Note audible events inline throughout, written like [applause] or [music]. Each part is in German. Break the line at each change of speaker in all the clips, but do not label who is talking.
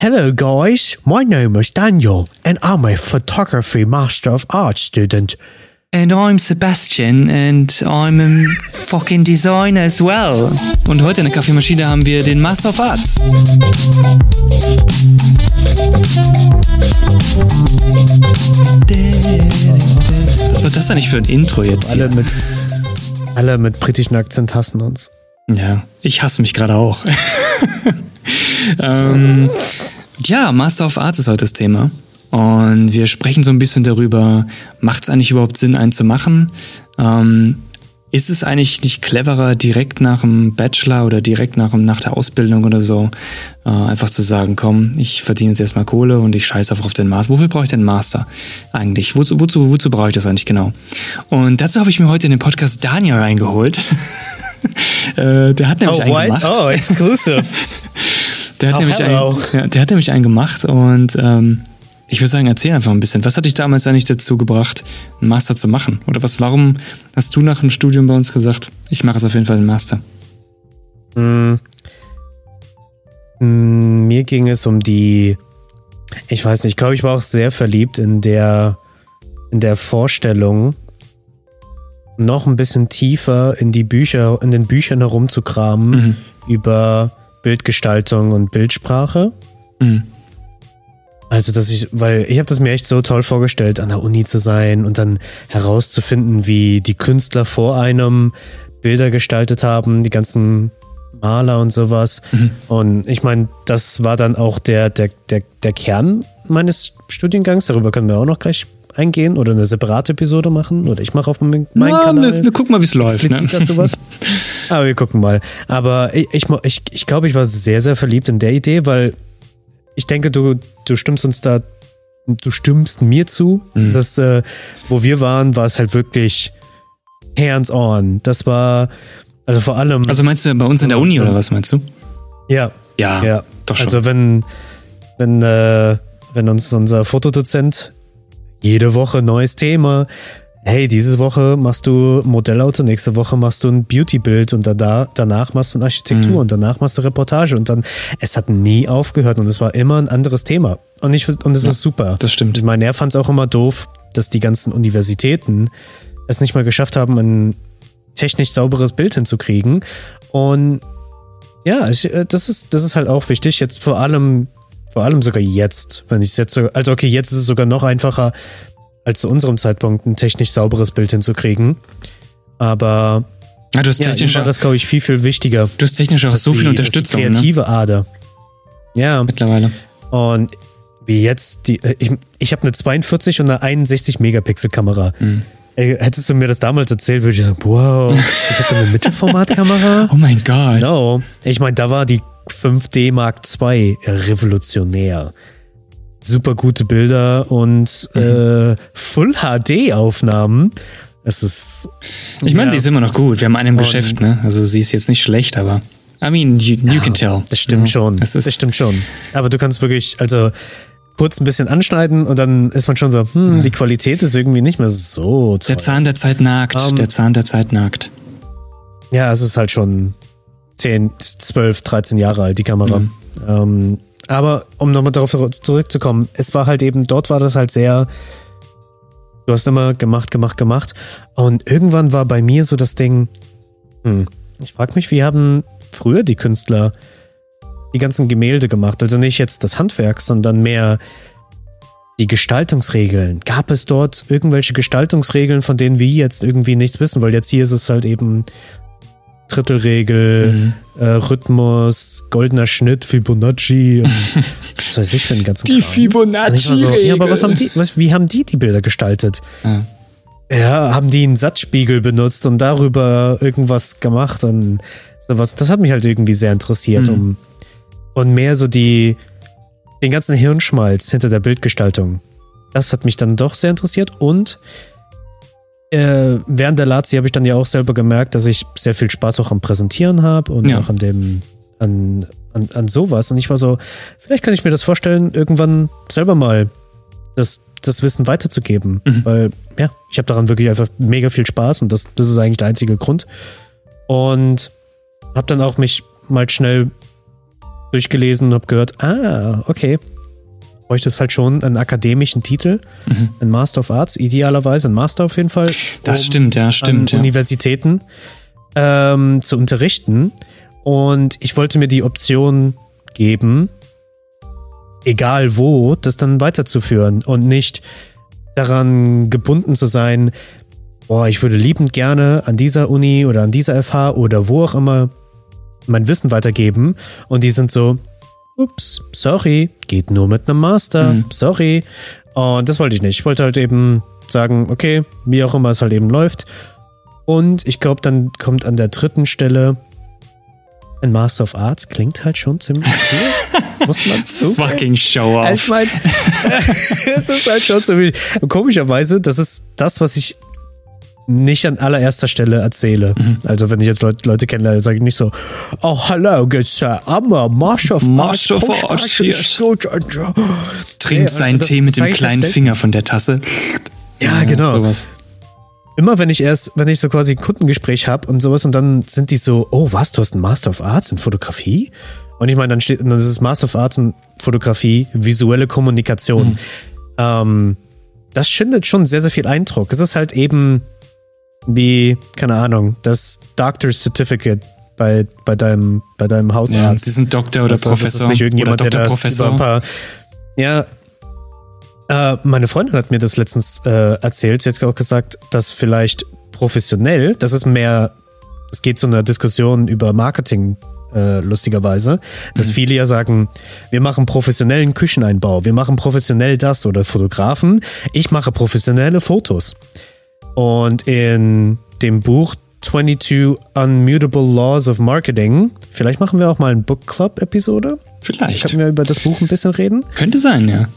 Hello, guys. My name is Daniel, and I'm a photography master of arts student.
And I'm Sebastian and I'm a fucking designer as well. Und heute in der Kaffeemaschine haben wir den Master of Arts. Was wird das denn nicht für ein Intro jetzt hier?
Alle mit, alle mit britischen Akzent hassen uns.
Ja, ich hasse mich gerade auch. [laughs] ähm, ja, Master of Arts ist heute das Thema. Und wir sprechen so ein bisschen darüber, macht es eigentlich überhaupt Sinn, einen zu machen? Ähm, ist es eigentlich nicht cleverer, direkt nach dem Bachelor oder direkt nach, nach der Ausbildung oder so, äh, einfach zu sagen, komm, ich verdiene jetzt erstmal Kohle und ich scheiße einfach auf den Master. Wofür brauche ich den Master eigentlich? Wozu, wozu, wozu brauche ich das eigentlich genau? Und dazu habe ich mir heute in den Podcast Daniel reingeholt. [laughs] äh, der hat nämlich
oh,
einen
what?
gemacht.
Oh, exclusive. [laughs]
Der hat,
Oh,
nämlich einen, ja, der hat nämlich einen gemacht und ähm, ich würde sagen, erzähl einfach ein bisschen. Was hat dich damals eigentlich dazu gebracht, einen Master zu machen? Oder was, warum hast du nach dem Studium bei uns gesagt, ich mache es auf jeden Fall einen Master?
Mm. Mm, Mir ging es um die. Ich weiß nicht, ich glaube, ich war auch sehr verliebt in der, in der Vorstellung, noch ein bisschen tiefer in die Bücher, in den Büchern herumzukramen
Mhm.
über Bildgestaltung und Bildsprache.
Mhm.
Also, dass ich, weil ich habe das mir echt so toll vorgestellt, an der Uni zu sein und dann herauszufinden, wie die Künstler vor einem Bilder gestaltet haben, die ganzen Maler und sowas. Und ich meine, das war dann auch der, der, der, der Kern meines Studiengangs. Darüber können wir auch noch gleich eingehen oder eine separate Episode machen. Oder ich mache auf meinem meinen
Na,
Kanal.
wir, wir gucken mal, wie es läuft. Ne?
dazu was. [laughs] Aber wir gucken mal. Aber ich, ich, ich, ich glaube, ich war sehr, sehr verliebt in der Idee, weil ich denke, du, du stimmst uns da, du stimmst mir zu,
Mhm.
dass äh, wo wir waren, war es halt wirklich hands on. Das war, also vor allem,
Also meinst du bei uns in der Uni oder was meinst du?
ja,
Ja,
ja.
doch schon.
Also wenn, wenn, äh, wenn uns unser Fotodozent jede Woche neues Thema, hey, diese Woche machst du Modellauto, nächste Woche machst du ein Beauty-Bild und da, danach machst du eine Architektur
Mhm.
und danach machst du Reportage und dann, es hat nie aufgehört und es war immer ein anderes Thema. Und ich und es ist super.
das stimmt.
Ich meine, er fand es auch immer doof, dass die ganzen Universitäten es nicht mal geschafft haben, ein technisch sauberes Bild hinzukriegen. Und ja, ich, äh, das ist, das ist halt auch wichtig. Jetzt vor allem, vor allem sogar jetzt, wenn ich es jetzt so, also okay, jetzt ist es sogar noch einfacher, als zu unserem Zeitpunkt ein technisch sauberes Bild hinzukriegen. Aber
Ah, du hast
ja,
technisch,
war das, glaube ich, viel, viel wichtiger.
du hast technisch auch so
die-
viel Unterstützung
Die
ne?
kreative Ader. Ja,
mittlerweile.
und wie jetzt die, äh, ich, ich habe eine 42 und eine 61 Megapixel Kamera.
Mhm.
Ey, Hättest du mir das damals erzählt, würde ich sagen, wow, [laughs] ich habe eine Mittelformatkamera. [laughs]
Oh mein Gott.
No. Ich meine, da war die 5D Mark II revolutionär. Super gute Bilder und
Mhm.
äh, Full HD Aufnahmen. Es ist.
Ich meine,
ja.
sie ist immer noch gut. Wir haben einen im
Und-
Geschäft, ne? Also sie ist jetzt nicht schlecht, aber I mean, you, you can tell.
Das stimmt
Ja,
schon.
Ist,
das stimmt schon. Aber du kannst wirklich, also kurz ein bisschen anschneiden und dann ist man schon so, hm, die Qualität ist irgendwie nicht mehr so toll.
Der Zahn der Zeit nagt.
Ähm,
der Zahn der Zeit nagt.
Ja, es ist halt schon 10, 12, 13 Jahre alt, die Kamera.
Mhm.
Ähm, aber um nochmal darauf zurückzukommen, es war halt eben, dort war das halt sehr, du hast immer gemacht, gemacht, gemacht. Und irgendwann war bei mir so das Ding, hm, ich frage mich, wie haben früher die Künstler die ganzen Gemälde gemacht? Also nicht jetzt das Handwerk, sondern mehr die Gestaltungsregeln. Gab es dort irgendwelche Gestaltungsregeln, von denen wir jetzt irgendwie nichts wissen? Weil jetzt hier ist es halt eben Drittelregel,
Mhm.
äh, Rhythmus, goldener Schnitt, Fibonacci, und [laughs] was weiß ich für den ganzen. Und ich war so, ja, aber was haben die, was, wie haben die die Bilder gestaltet?
Ja.
Ja, haben die einen Satzspiegel benutzt und darüber irgendwas gemacht und sowas. Das hat mich halt irgendwie sehr interessiert,
Mhm.
um und mehr so die den ganzen Hirnschmalz hinter der Bildgestaltung. Das hat mich dann doch sehr interessiert und äh, während der Lazi habe ich dann ja auch selber gemerkt, dass ich sehr viel Spaß auch am Präsentieren habe und
Ja.
auch an dem an, an, an sowas. Und ich war so, vielleicht kann ich mir das vorstellen, irgendwann selber mal das, das Wissen weiterzugeben.
Mhm.
Weil, ja, ich habe daran wirklich einfach mega viel Spaß und das, das ist eigentlich der einzige Grund. Und habe dann auch mich mal schnell durchgelesen und habe gehört, ah, okay. Bräuchte es halt schon einen akademischen Titel, mhm. ein Master of Arts, idealerweise ein Master auf jeden Fall.
Das um stimmt, ja, stimmt.
An ja. Universitäten ähm, zu unterrichten. Und ich wollte mir die Option geben, egal wo, das dann weiterzuführen und nicht daran gebunden zu sein, boah, ich würde liebend gerne an dieser Uni oder an dieser FH oder wo auch immer mein Wissen weitergeben und die sind so, ups, sorry, geht nur mit einem Master, mhm. sorry. Und das wollte ich nicht. Ich wollte halt eben sagen, okay, wie auch immer es halt eben läuft. Und ich glaube, dann kommt an der dritten Stelle ein Master of Arts klingt halt schon ziemlich cool. [laughs] Muss man zu.
Fucking show off.
Ich meine, [laughs] es ist halt schon ziemlich. Komischerweise, das ist das, was ich nicht an allererster Stelle erzähle. Mhm. Also wenn ich jetzt Leute, Leute kennenlerne, sage ich nicht so, oh hello, good sir, I'm a Master of
Arts. Of yes. Trinkt seinen Tee mit dem kleinen Finger von der Tasse.
Ja, ja genau. Sowas immer wenn ich erst, wenn ich so quasi ein Kundengespräch habe und sowas und dann sind die so, oh was, du hast einen Master of Arts in Fotografie? Und ich meine, dann steht, dann ist es Master of Arts in Fotografie, visuelle Kommunikation. Mhm. Ähm, das schindet schon sehr, sehr viel Eindruck. Es ist halt eben wie, keine Ahnung, das Doctor's Certificate bei, bei, deinem, bei deinem Hausarzt.
Ja, diesen Doktor oder das, Professor. Das ist
nicht irgendjemand, der das Professor. über ein paar, ja, äh, meine Freundin hat mir das letztens äh, erzählt. Sie hat auch gesagt, dass vielleicht professionell, das ist mehr, es geht zu einer Diskussion über Marketing, äh, lustigerweise, dass mhm. viele ja sagen, wir machen professionellen Kücheneinbau, wir machen professionell das oder Fotografen, ich mache professionelle Fotos. Und in dem Buch 22 Unmutable Laws of Marketing, vielleicht machen wir auch mal ein Book Club Episode.
Vielleicht.
Können wir über das Buch ein bisschen reden?
Könnte sein, ja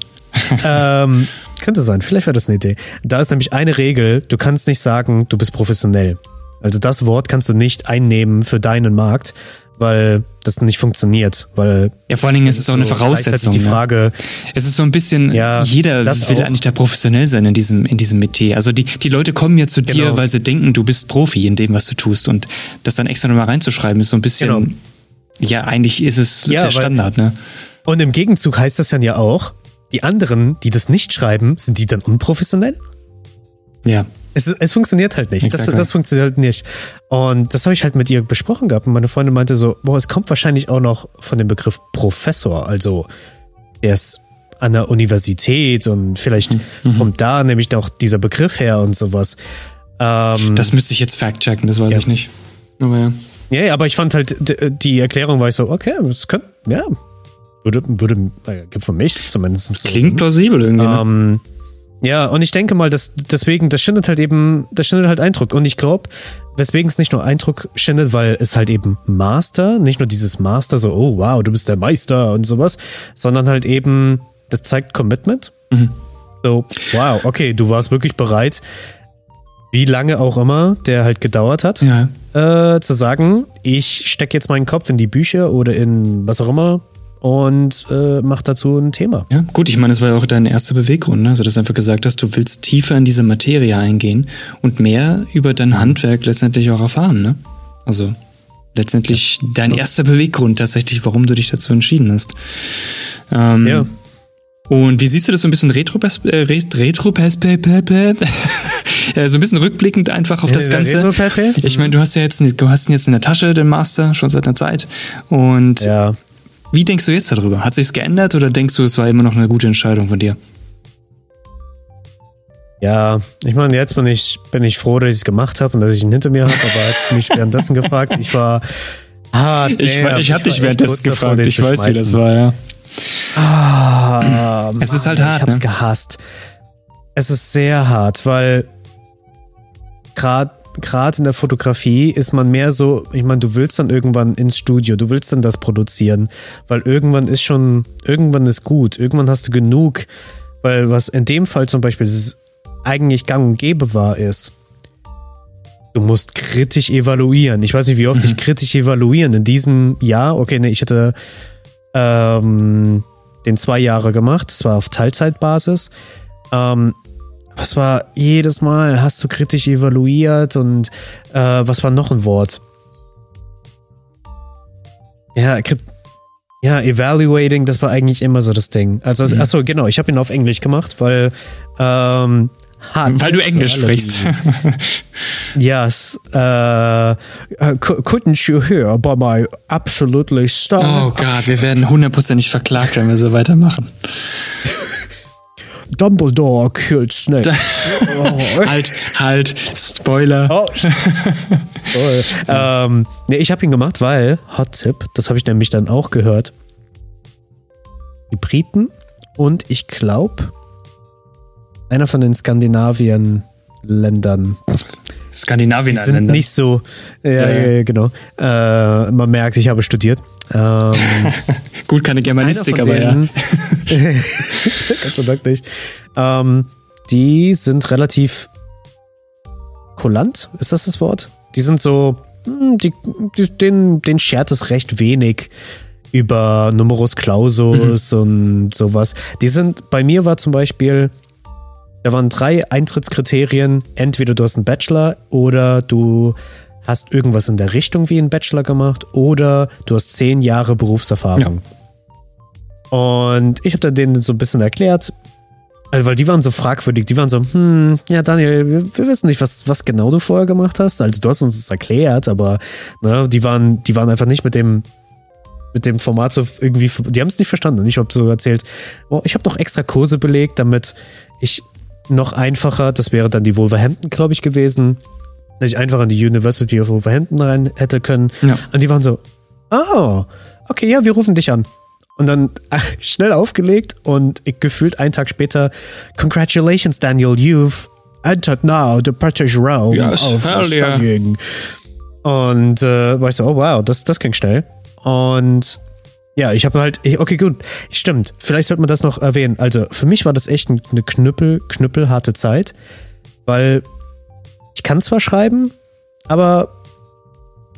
[laughs]
ähm, könnte sein, vielleicht wäre das eine Idee. Da ist nämlich eine Regel, du kannst nicht sagen, du bist professionell. Also das Wort kannst du nicht einnehmen für deinen Markt, weil das nicht funktioniert. Weil
ja, vor allen Dingen ist es auch eine Voraussetzung.
Die ne? Frage,
Es ist so ein bisschen, ja, jeder will auch. eigentlich da professionell sein in diesem, in diesem Metier. Also die, die Leute kommen ja zu genau. dir, weil sie denken, du bist Profi in dem, was du tust. Und das dann extra nochmal reinzuschreiben, ist so ein bisschen, genau. ja, eigentlich ist es ja, der Standard. Weil, ne?
Und im Gegenzug heißt das dann ja auch, die anderen, die das nicht schreiben, sind die dann unprofessionell?
Ja.
Es, es funktioniert halt nicht. Das, das, funktioniert halt nicht. Und das habe ich halt mit ihr besprochen gehabt. Und meine Freundin meinte so, boah, es kommt wahrscheinlich auch noch von dem Begriff Professor. Also, er ist an der Universität und vielleicht mhm. kommt da nämlich auch dieser Begriff her und sowas.
Ähm, das müsste ich jetzt fact-checken, das weiß ja. ich nicht. Aber ja.
Ja, aber ich fand halt, die Erklärung war ich so, okay, das könnte, ja, würde, würde, gibt für mich zumindest. Das
so klingt Sinn. plausibel irgendwie.
Ne? Ja, und ich denke mal, dass deswegen, das schindet halt eben, das schindet halt Eindruck. Und ich glaube, weswegen es nicht nur Eindruck schindet, weil es halt eben Master, nicht nur dieses Master, so, oh wow, du bist der Meister und sowas, sondern halt eben, das zeigt Commitment. Mhm. So, wow, okay, du warst wirklich bereit, wie lange auch immer der halt gedauert hat, ja. äh, zu sagen, ich stecke jetzt meinen Kopf in die Bücher oder in was auch immer, und äh, macht dazu ein Thema.
Ja, gut, ich meine, das war ja auch dein erster Beweggrund, ne? also dass du einfach gesagt hast, du willst tiefer in diese Materie eingehen und mehr über dein Handwerk letztendlich auch erfahren. Ne? Also letztendlich ja. dein erster Beweggrund tatsächlich, warum du dich dazu entschieden hast. Ähm, ja. Und wie siehst du das so ein bisschen retro äh, retro [laughs] so ein bisschen rückblickend einfach auf das Ganze. Ich meine, du hast ja jetzt, du hast ihn jetzt in der Tasche, den Master, schon seit einer Zeit. Und ja. Wie denkst du jetzt darüber? Hat sich's geändert oder denkst du, es war immer noch eine gute Entscheidung von dir?
Ja, ich meine, jetzt bin ich, bin ich froh, dass ich es gemacht habe und dass ich ihn hinter mir habe, aber hat mich währenddessen gefragt. Ich war.
Ah, [laughs] damn, ich, ich habe dich währenddessen gefragt, ich weiß, wie das war, ja.
Ah,
es ist halt hart.
Ich hab's
ne?
gehasst. Es ist sehr hart, weil gerade gerade in der Fotografie ist man mehr so, ich meine, du willst dann irgendwann ins Studio, du willst dann das produzieren, weil irgendwann ist schon, irgendwann ist gut, irgendwann hast du genug, weil was in dem Fall zum Beispiel eigentlich gang und gäbe war, ist, du musst kritisch evaluieren. Ich weiß nicht, wie oft mhm. ich kritisch evaluieren. In diesem Jahr, okay, nee, ich hatte ähm, den zwei Jahre gemacht, das war auf Teilzeitbasis. Ähm, was war jedes Mal, hast du kritisch evaluiert und äh, was war noch ein Wort? Ja, Ja, Evaluating, das war eigentlich immer so das Ding. Also, mhm. achso, genau, ich habe ihn auf Englisch gemacht, weil ähm,
hart. Weil du Englisch sprichst. [laughs]
yes. Uh, couldn't you hear by my absolutely star?
Oh Gott, wir werden hundertprozentig verklagt, wenn wir so weitermachen. [laughs]
Dumbledore killed Snape.
oh. halt, halt, Spoiler. Oh.
ähm, nee, ich habe ihn gemacht, weil, Hot Tip, das habe ich nämlich dann auch gehört. Die Briten und ich glaube, einer von den Skandinavien-Ländern.
Skandinavien
sind Länder. nicht so, ja, ja. genau. Äh, man merkt, ich habe studiert. [laughs] Ähm,
Gut, keine Germanistik, aber denen, [laughs] ja.
Gott sei Dank nicht. Ähm, die sind relativ kulant, ist das das Wort? Die sind so, hm, die, die, den, den schert es recht wenig über Numerus Clausus mhm. und sowas. Die sind, bei mir war zum Beispiel, da waren drei Eintrittskriterien. Entweder du hast einen Bachelor oder du hast irgendwas in der Richtung wie ein Bachelor gemacht oder du hast zehn Jahre Berufserfahrung. Ja. Und ich habe dann denen so ein bisschen erklärt, also, weil die waren so fragwürdig, die waren so, hm, ja, Daniel, wir, wir, wissen nicht, was, was genau du vorher gemacht hast. Also du hast uns das erklärt, aber ne, die waren, die waren einfach nicht mit dem, mit dem Format so irgendwie, die haben es nicht verstanden. Und ich habe so erzählt, oh, ich habe noch extra Kurse belegt, damit ich noch einfacher, das wäre dann die Wolverhampton, glaube ich, gewesen, dass ich einfach an die University of Wolverhampton rein hätte können. Ja. Und die waren so, oh, okay, ja, wir rufen dich an. Und dann [laughs] schnell aufgelegt und gefühlt einen Tag später, Congratulations, Daniel, you've entered now the British realm yes, of studying. Yeah. Und äh, war ich so, oh wow, das, das ging schnell. Und ja, ich habe halt, okay, gut, stimmt. Vielleicht sollte man das noch erwähnen. Also für mich war das echt eine knüppel, knüppelharte Zeit, weil ich kann zwar schreiben, aber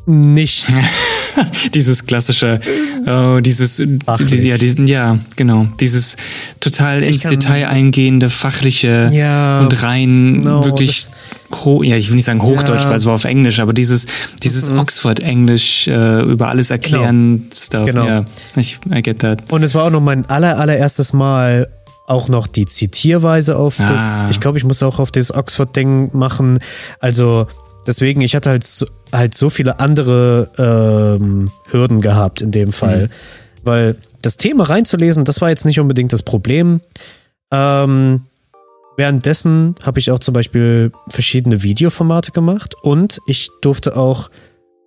nicht. [laughs] [laughs]
dieses klassische, oh, dieses, diese, ja, diesen, ja, genau, dieses total ins Detail eingehende, fachliche ja, und rein no, wirklich, ho, ja, ich will nicht sagen Hochdeutsch, ja. weil es war auf Englisch, aber dieses, dieses mhm. Oxford-Englisch äh, über alles erklären, genau. Stuff, genau. ja, ich, I get that.
Und es war auch noch mein aller, allererstes Mal auch noch die Zitierweise auf ah. das, ich glaube, ich muss auch auf das Oxford-Ding machen, also deswegen, ich hatte halt so, halt so viele andere ähm, Hürden gehabt in dem Fall. Mhm. Weil das Thema reinzulesen, das war jetzt nicht unbedingt das Problem. Ähm, währenddessen habe ich auch zum Beispiel verschiedene Videoformate gemacht und ich durfte auch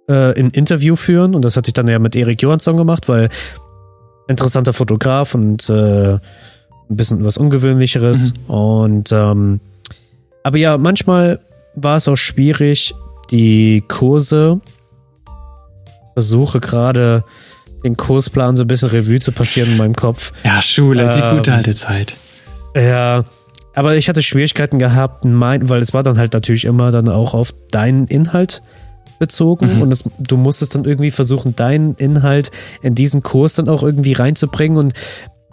äh, ein Interview führen und das hatte ich dann ja mit Erik Johansson gemacht, weil interessanter Fotograf und äh, ein bisschen was Ungewöhnlicheres. Mhm. Und ähm, aber ja, manchmal war es auch schwierig, die Kurse. Versuche gerade den Kursplan so ein bisschen Revue zu passieren in meinem Kopf.
Ja, Schule, ähm, die gute alte Zeit.
Ja, aber ich hatte Schwierigkeiten gehabt, mein, weil es war dann halt natürlich immer dann auch auf deinen Inhalt bezogen mhm. und es, du musstest dann irgendwie versuchen, deinen Inhalt in diesen Kurs dann auch irgendwie reinzubringen und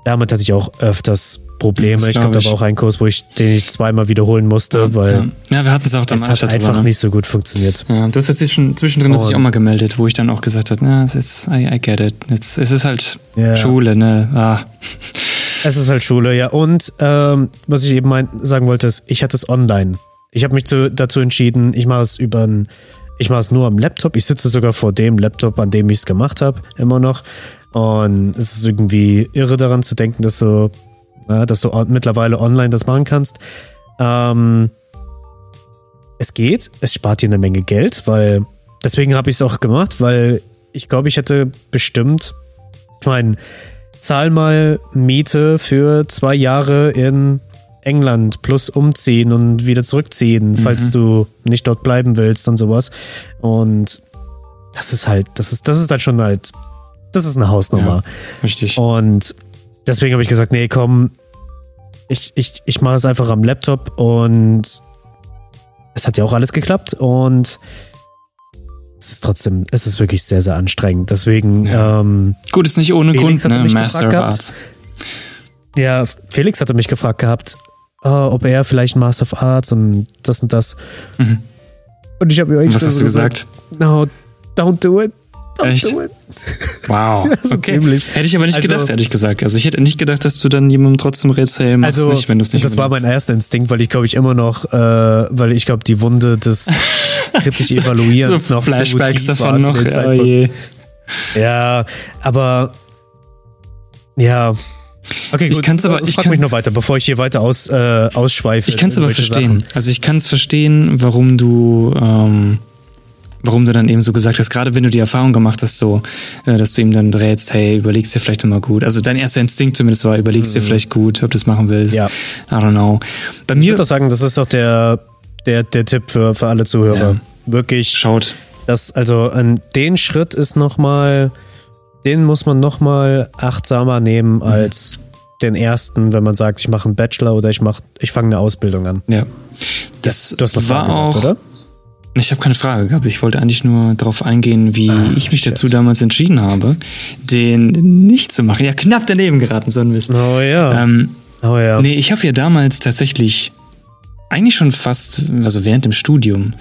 damit hatte ich auch öfters Probleme. Ich glaube, da war auch ein Kurs, wo ich den ich zweimal wiederholen musste, ja, weil
ja. ja wir hatten es auch dann
es hat einfach ne? nicht so gut funktioniert.
Ja, du hast jetzt schon zwischendrin hast dich auch mal gemeldet, wo ich dann auch gesagt habe, ja, it's, I, I get it. It's, es ist halt ja. Schule, ne? Ah.
Es ist halt Schule, ja. Und ähm, was ich eben mein, sagen wollte, ist, ich hatte es online. Ich habe mich zu, dazu entschieden, ich mache es über ein, ich mache es nur am Laptop. Ich sitze sogar vor dem Laptop, an dem ich es gemacht habe, immer noch. Und es ist irgendwie irre daran zu denken, dass du, ja, dass du mittlerweile online das machen kannst. Ähm, es geht, es spart dir eine Menge Geld, weil deswegen habe ich es auch gemacht, weil ich glaube, ich hätte bestimmt, ich meine, zahl mal Miete für zwei Jahre in England plus umziehen und wieder zurückziehen, mhm. falls du nicht dort bleiben willst und sowas. Und das ist halt, das ist, das ist dann schon halt das ist eine Hausnummer.
Ja, richtig.
Und deswegen habe ich gesagt, nee, komm, ich, ich, ich mache es einfach am Laptop und es hat ja auch alles geklappt und es ist trotzdem, es ist wirklich sehr, sehr anstrengend. Deswegen. Ja. Ähm,
Gut, ist nicht ohne Felix Grund, ne? Master of Arts.
Ja, Felix hatte mich gefragt gehabt, uh, ob er vielleicht Master of Arts und das und das. Mhm. Und ich habe mir
eigentlich Was hast du gesagt?
gesagt? No, don't do it
Echt? Wow. [laughs]
so
okay.
ziemlich.
Hätte ich aber nicht
Also-
gedacht, ehrlich gesagt. Also ich hätte nicht gedacht, dass du dann jemandem trotzdem rätst, hey, mach's
Also,
nicht, wenn du es nicht
das war mein erster Instinkt, weil ich glaube ich immer noch, äh, weil ich glaube, die Wunde des [laughs] kritisch Evaluierens
so
noch
Flashbacks
war
davon noch. Oh.
Ja, aber ja. Okay,
Ich
gut.
kann's aber- ich
frag
kann-
mich noch weiter, bevor ich hier weiter aus, äh, ausschweife.
Ich kann es aber verstehen.
Sachen.
Also ich kann es verstehen, warum du, ähm, warum du dann eben so gesagt hast, gerade wenn du die Erfahrung gemacht hast, so, äh, dass du ihm dann rätst, hey, überlegst dir vielleicht immer gut. Also dein erster Instinkt zumindest war, überlegst dir vielleicht gut, ob du es machen willst.
Mhm. Ja.
I don't know. Bei
Ich
mir
würde doch sagen, das ist doch der, der, der Tipp für, für alle Zuhörer.
Ja.
Wirklich,
schaut.
das, also an den Schritt ist nochmal, den muss man nochmal achtsamer nehmen
Mhm.
als den ersten, wenn man sagt, ich mache einen Bachelor oder ich mach, ich fange eine Ausbildung an.
Ja. Das
Du hast eine
war auch.
oder?
Ich habe keine Frage gehabt. Ich wollte eigentlich nur darauf eingehen, wie
Ah,
ich mich
shit.
dazu damals entschieden habe, den nicht zu machen. Ja, knapp daneben geraten, so ein Mist.
Oh ja.
Ähm,
oh ja.
Nee, ich habe ja damals tatsächlich eigentlich schon fast, also während dem Studium,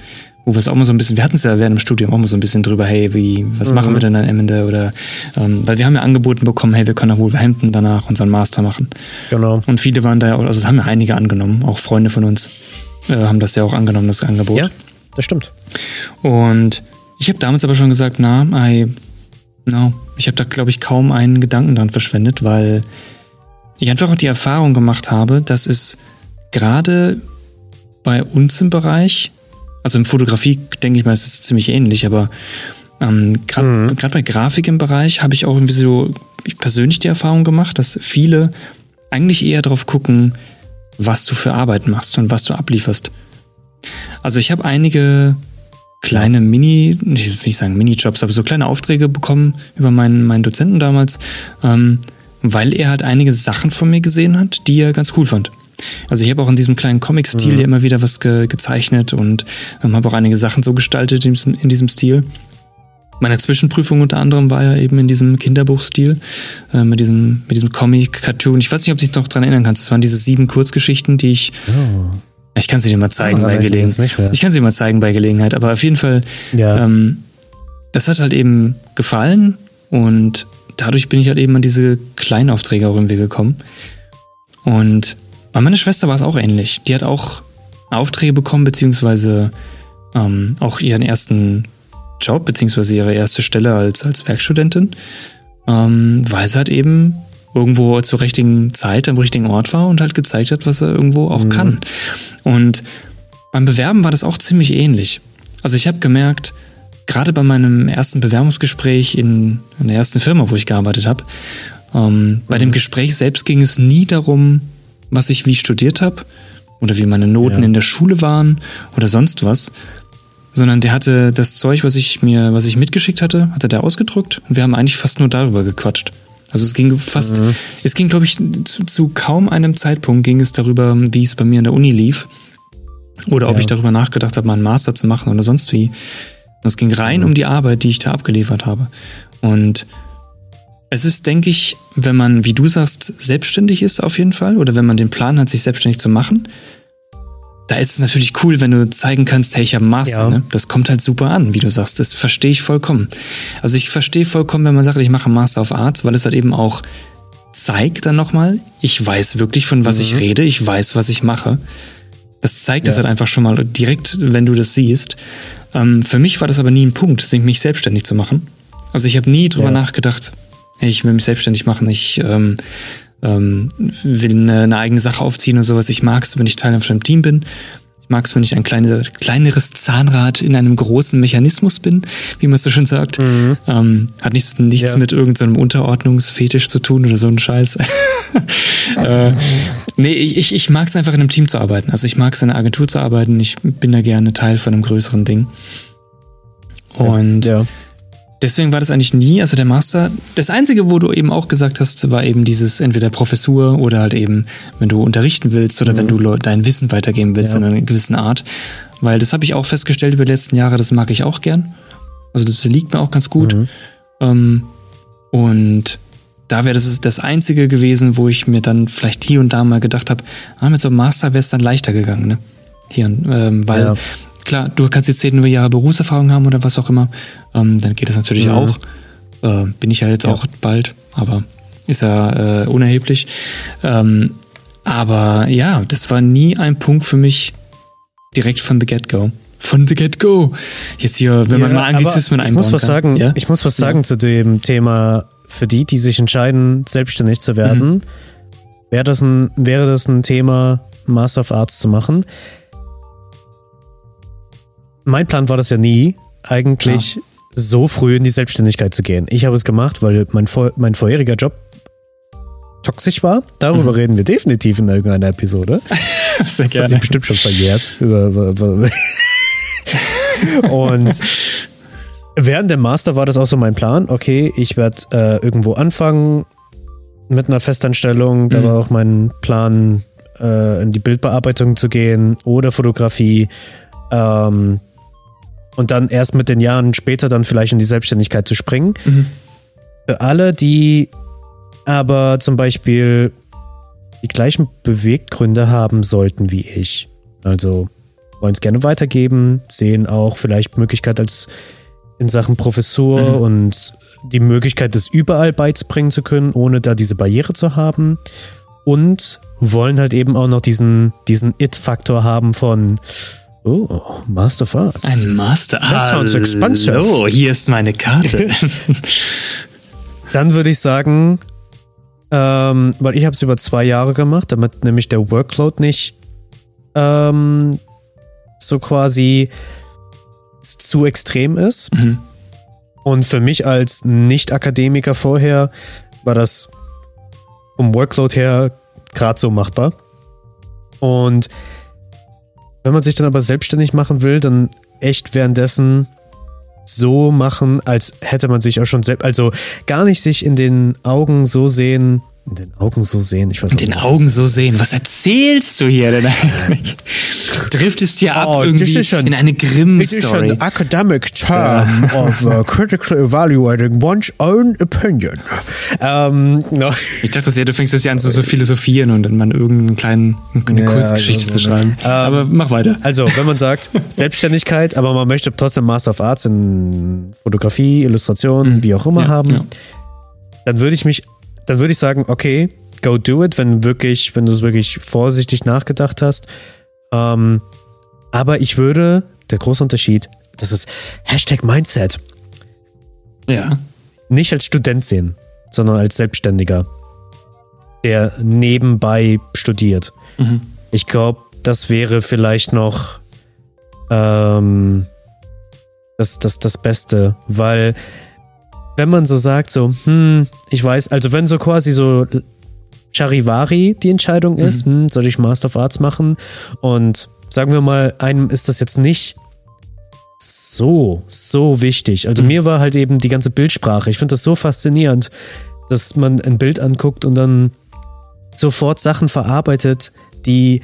wo wir es auch mal so ein bisschen, wir hatten es ja während dem Studium auch mal so ein bisschen drüber, hey, wie, was
Mhm.
machen wir denn am Ende? Oder ähm, weil wir haben ja angeboten bekommen, hey, wir können nach Wolverhampton danach unseren Master machen.
Genau.
Und viele waren da ja, auch- also es haben ja einige angenommen, auch Freunde von uns äh, haben das ja auch angenommen, das Angebot.
Ja, das stimmt.
Und ich habe damals aber schon gesagt, na, I, no. ich habe da, glaube ich, kaum einen Gedanken dran verschwendet, weil ich einfach auch die Erfahrung gemacht habe, dass es gerade bei uns im Bereich, also in Fotografie denke ich mal, es ist ziemlich ähnlich, aber ähm, gerade
Mhm.
gerade bei Grafik im Bereich habe ich auch irgendwie so ich persönlich die Erfahrung gemacht, dass viele eigentlich eher darauf gucken, was du für Arbeit machst und was du ablieferst. Also ich habe einige kleine Mini, nicht will ich sagen Minijobs, aber so kleine Aufträge bekommen über meinen, meinen Dozenten damals, ähm, weil er halt einige Sachen von mir gesehen hat, die er ganz cool fand. Also ich habe auch in diesem kleinen Comic-Stil ja immer wieder was ge gezeichnet und ähm, habe auch einige Sachen so gestaltet in diesem, in diesem Stil. Meine Zwischenprüfung unter anderem war ja eben in diesem Kinderbuchstil, äh, mit diesem, mit diesem Comic-Cartoon. Ich weiß nicht, ob du dich noch dran erinnern kannst. Das waren diese sieben Kurzgeschichten, die ich. Ich kann sie dir mal zeigen bei
ich
Gelegenheit.
mehr.
Ich kann sie dir mal zeigen bei Gelegenheit, aber auf jeden Fall
Ja.
ähm, das hat halt eben gefallen und dadurch bin ich halt eben an diese kleinen Aufträge auch irgendwie gekommen. Und bei meiner Schwester war es auch ähnlich. Die hat auch Aufträge bekommen, beziehungsweise ähm, auch ihren ersten Job, beziehungsweise ihre erste Stelle als, als Werkstudentin, ähm, weil sie halt eben irgendwo zur richtigen Zeit am richtigen Ort war und halt gezeigt hat, was er irgendwo auch kann. Und beim Bewerben war das auch ziemlich ähnlich. Also ich habe gemerkt, gerade bei meinem ersten Bewerbungsgespräch in, in der ersten Firma, wo ich gearbeitet habe, ähm, bei dem Gespräch selbst ging es nie darum, was ich wie studiert habe oder wie meine Noten
Ja.
in der Schule waren oder sonst was, sondern der hatte das Zeug, was ich mir, was ich mitgeschickt hatte, hatte der ausgedruckt und wir haben eigentlich fast nur darüber gequatscht. Also es ging fast, es ging, glaube ich, zu, zu kaum einem Zeitpunkt ging es darüber, wie es bei mir in der Uni lief oder ob
Ja.
ich darüber nachgedacht habe, mal einen Master zu machen oder sonst wie. Es ging rein um die Arbeit, die ich da abgeliefert habe. Und es ist, denke ich, wenn man, wie du sagst, selbstständig ist auf jeden Fall oder wenn man den Plan hat, sich selbstständig zu machen, da ist es natürlich cool, wenn du zeigen kannst, hey, ich habe Master.
Ja.
Ne? Das kommt halt super an, wie du sagst. Das verstehe ich vollkommen. Also ich verstehe vollkommen, wenn man sagt, ich mache Master of Arts, weil es halt eben auch zeigt dann nochmal, ich weiß wirklich, von was ich rede, ich weiß, was ich mache. Das zeigt es
Ja.
halt einfach schon mal direkt, wenn du das siehst. Ähm, für mich war das aber nie ein Punkt, sich mich selbstständig zu machen. Also ich habe nie drüber
Ja.
nachgedacht, ich will mich selbstständig machen, ich ähm, ähm, will eine, eine eigene Sache aufziehen und sowas. Ich mag es, wenn ich Teil von einem Team bin. Ich mag es, wenn ich ein kleines, kleineres Zahnrad in einem großen Mechanismus bin, wie man es so schön sagt. Ähm, hat nichts, nichts
Ja.
mit irgendeinem Unterordnungsfetisch zu tun oder so ein Scheiß. [laughs] äh, nee, ich, ich, ich mag es einfach in einem Team zu arbeiten. Also ich mag es in einer Agentur zu arbeiten. Ich bin da gerne Teil von einem größeren Ding. Und
ja.
Deswegen war das eigentlich nie, also der Master, das Einzige, wo du eben auch gesagt hast, war eben dieses entweder Professur oder halt eben, wenn du unterrichten willst oder wenn du dein Wissen weitergeben willst
Ja.
in einer gewissen Art. Weil das habe ich auch festgestellt über die letzten Jahre, das mag ich auch gern. Also das liegt mir auch ganz gut. Ähm, und da wäre das das Einzige gewesen, wo ich mir dann vielleicht hier und da mal gedacht habe, ah, mit so einem Master wäre es dann leichter gegangen, ne? Hier, ähm, weil
Ja.
Klar, du kannst jetzt zehn Jahre Berufserfahrung haben oder was auch immer, ähm, dann geht das natürlich
Mhm.
auch. Äh, bin ich ja jetzt ja. auch bald, aber ist ja äh, unerheblich. Ähm, aber ja, das war nie ein Punkt für mich direkt von the get-go. Von the get-go. Jetzt hier, wenn ja, man mal Anglizismen
ich
einbauen
muss was
kann.
Sagen, ja? Ich muss was sagen zu dem Thema, für die, die sich entscheiden, selbstständig zu werden. Mhm. Wäre das, ein, wäre das ein Thema, Master of Arts zu machen? Mein Plan war das ja nie, eigentlich so früh in die Selbstständigkeit zu gehen. Ich habe es gemacht, weil mein, vor, mein vorheriger Job toxisch war. Darüber mhm. reden wir definitiv in irgendeiner Episode. [laughs] Sehr das gerne. hat sich bestimmt schon verjährt. [laughs] Und während dem Master war das auch so mein Plan. Okay, ich werde äh, irgendwo anfangen mit einer Festanstellung. Da mhm. war auch mein Plan, äh, in die Bildbearbeitung zu gehen oder Fotografie. Ähm, und dann erst mit den Jahren später dann vielleicht in die Selbstständigkeit zu springen. Mhm. Für alle, die aber zum Beispiel die gleichen Beweggründe haben sollten wie ich. Also wollen es gerne weitergeben, sehen auch vielleicht Möglichkeit als in Sachen Professur mhm. und die Möglichkeit, das überall beizubringen zu können, ohne da diese Barriere zu haben. Und wollen halt eben auch noch diesen, diesen It-Faktor haben von Oh, Master of Arts.
Ein Master.
That sounds expensive.
Oh, hier ist meine Karte. [laughs]
Dann würde ich sagen, ähm, weil ich habe es über zwei Jahre gemacht, damit nämlich der Workload nicht ähm, so quasi zu extrem ist. Mhm. Und für mich als Nicht-Akademiker vorher war das vom Workload her gerade so machbar. Und wenn man sich dann aber selbstständig machen will, dann echt währenddessen so machen, als hätte man sich auch schon selbst, also gar nicht sich in den Augen so sehen, in den Augen so sehen. Ich weiß
in den Augen so sehen. Was erzählst du hier denn eigentlich? [laughs] Driftest hier ab oh, irgendwie an, in eine Grimm-Story.
An academic term ja. [laughs] of uh, critical evaluating one's own opinion. Um,
no. Ich dachte ja, du fängst jetzt ja an so, so philosophieren und dann mal irgendeine kleine eine ja, Kurzgeschichte zu schreiben. Um, aber mach weiter.
Also, wenn man sagt, [laughs] Selbstständigkeit, aber man möchte trotzdem Master of Arts in Fotografie, Illustration, mhm. wie auch immer haben, dann würde ich mich dann würde ich sagen, okay, go do it, wenn wirklich, wenn du es wirklich vorsichtig nachgedacht hast. Ähm, aber ich würde, der große Unterschied, das ist Hashtag Mindset.
Ja.
Nicht als Student sehen, sondern als Selbstständiger, der nebenbei studiert. Mhm. Ich glaube, das wäre vielleicht noch ähm, das, das, das Beste, weil wenn man so sagt, so, hm, ich weiß, also wenn so quasi so Charivari die Entscheidung ist, mhm. hm, soll ich Master of Arts machen? Und sagen wir mal, einem ist das jetzt nicht so, so wichtig. Also mhm. mir war halt eben die ganze Bildsprache. Ich finde das so faszinierend, dass man ein Bild anguckt und dann sofort Sachen verarbeitet, die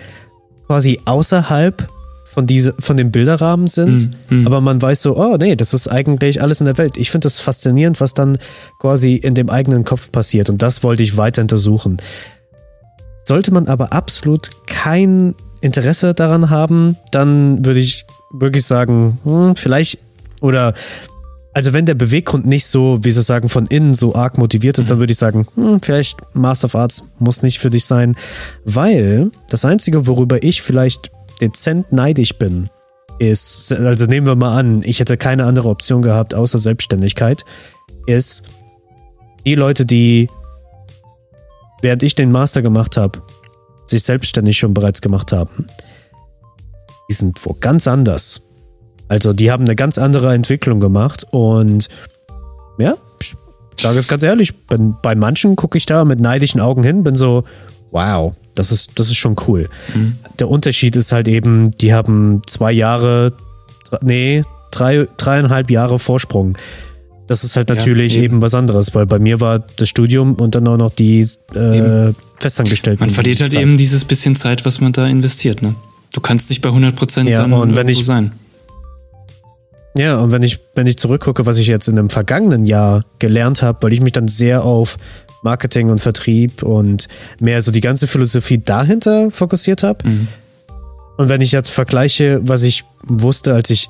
quasi außerhalb von, diese, von dem Bilderrahmen sind, mhm. aber man weiß so, oh nee, das ist eigentlich alles in der Welt. Ich finde das faszinierend, was dann quasi in dem eigenen Kopf passiert und das wollte ich weiter untersuchen. Sollte man aber absolut kein Interesse daran haben, dann würde ich wirklich sagen, hm, vielleicht oder also wenn der Beweggrund nicht so, wie sie sagen, von innen so arg motiviert ist, mhm. dann würde ich sagen, hm, vielleicht Master of Arts muss nicht für dich sein, weil das Einzige, worüber ich vielleicht dezent neidisch bin, ist, also nehmen wir mal an, ich hätte keine andere Option gehabt außer Selbstständigkeit, ist die Leute, die während ich den Master gemacht habe, sich selbstständig schon bereits gemacht haben, die sind wo ganz anders. Also die haben eine ganz andere Entwicklung gemacht und ja, ich sage es ganz ehrlich, bin, bei manchen gucke ich da mit neidischen Augen hin, bin so, wow, das ist, das ist schon cool. Mhm. Der Unterschied ist halt eben, die haben zwei Jahre, nee, drei, dreieinhalb Jahre Vorsprung. Das ist halt natürlich ja, eben. eben. was anderes, weil bei mir war das Studium und dann auch noch die äh, Festangestellten.
Man verliert halt Zeit. eben dieses bisschen Zeit, was man da investiert. Ne? Du kannst nicht bei 100 Prozent
ja,
dann
und wenn ich, sein. Ja, und wenn ich, wenn ich zurückgucke, was ich jetzt in dem vergangenen Jahr gelernt habe, weil ich mich dann sehr auf Marketing und Vertrieb und mehr so die ganze Philosophie dahinter fokussiert habe. Mhm. Und wenn ich jetzt vergleiche, was ich wusste, als ich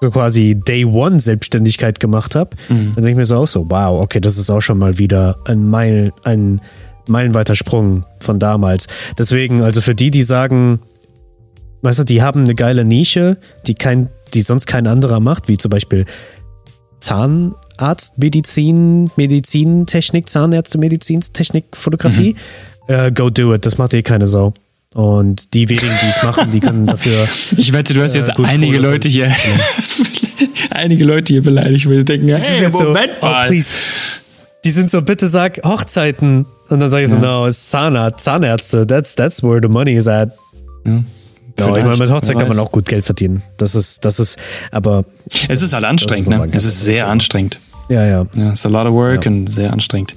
so quasi Day One Selbstständigkeit gemacht habe, dann denke ich mir so auch so, wow, okay, das ist auch schon mal wieder ein Meil, ein meilenweiter Sprung von damals. Deswegen, also für die, die sagen, weißt du, die haben eine geile Nische, die kein, die sonst kein anderer macht, wie zum Beispiel Zahnarztmedizin, Medizintechnik, Zahnärzte-Medizintechnik, Fotografie. Äh, go do it, das macht eh keine Sau. Und die wenigen, die es machen, die können dafür. [laughs]
Ich wette, du hast
Äh,
jetzt
gut,
einige
Kohle
Leute hier, [laughs] einige Leute hier beleidigt, weil sie denken, hey,
jetzt so,
Moment
oh,
mal.
please. Die sind so, bitte sag Hochzeiten. Und dann sage ich so, no, es ist Zahnarzt, Zahnärzte, that's, that's where the money is at. No, ich meine, Hochzeit kann man auch gut Geld verdienen. Das ist, das ist, aber.
es ist halt anstrengend,
nochmal
ne? Es ist sehr anstrengend.
Ja, ja.
Ja, it's a lot of work und sehr anstrengend.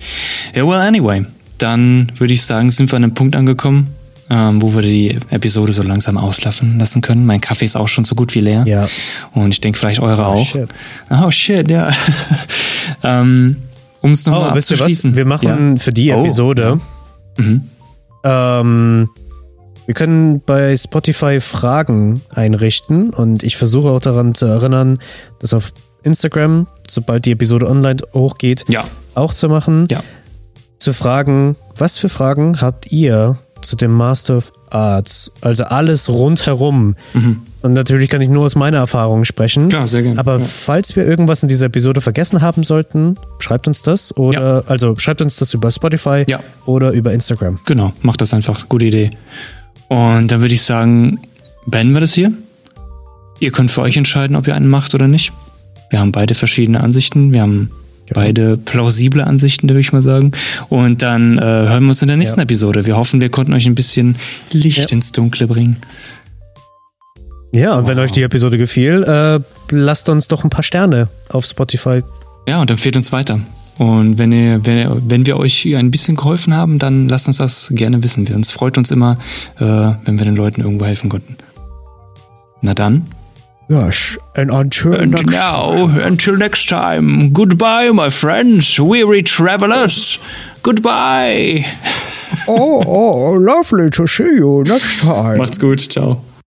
Ja, well, anyway, dann würde ich sagen, sind wir an einem Punkt angekommen, ähm, wo wir die Episode so langsam auslaufen lassen können. Mein Kaffee ist auch schon so gut wie leer.
Ja.
Und ich denke vielleicht eure auch.
shit.
Oh shit, ja. [laughs] ähm, um es nochmal
Oh,
abzuschließen.
was? Wir machen
ja.
für die
Oh,
Episode.
Mhm.
Ähm, wir können bei Spotify Fragen einrichten und ich versuche auch daran zu erinnern, das auf Instagram, sobald die Episode online hochgeht,
Ja,
auch zu machen.
ja.
Zu fragen, was für Fragen habt ihr zu dem Master of Arts? Also alles rundherum. Und natürlich kann ich nur aus meiner Erfahrung sprechen.
Klar, sehr gerne.
Aber
Ja.
falls wir irgendwas in dieser Episode vergessen haben sollten, schreibt uns das oder also schreibt uns das über Spotify
Ja.
oder über Instagram.
Genau, macht das einfach. Gute Idee. Und dann würde ich sagen, beenden wir das hier. Ihr könnt für euch entscheiden, ob ihr einen macht oder nicht. Wir haben beide verschiedene Ansichten. Wir haben
Genau.
beide plausible Ansichten, würde ich mal sagen. Und dann äh, hören wir uns in der nächsten
Ja.
Episode. Wir hoffen, wir konnten euch ein bisschen Licht
Ja.
ins Dunkle bringen.
Ja, und wenn euch die Episode gefiel, äh, lasst uns doch ein paar Sterne auf Spotify.
Ja, und empfehlt uns weiter. Und wenn, ihr, wenn, ihr, wenn wir euch ein bisschen geholfen haben, dann lasst uns das gerne wissen. Wir uns freut uns immer, äh, wenn wir den Leuten irgendwo helfen konnten. Na dann.
Yes, and until
And
next
now, until next time, goodbye, my friends, weary travelers. Goodbye.
Oh, oh, lovely to see you next [laughs] time.
Macht's gut, ciao.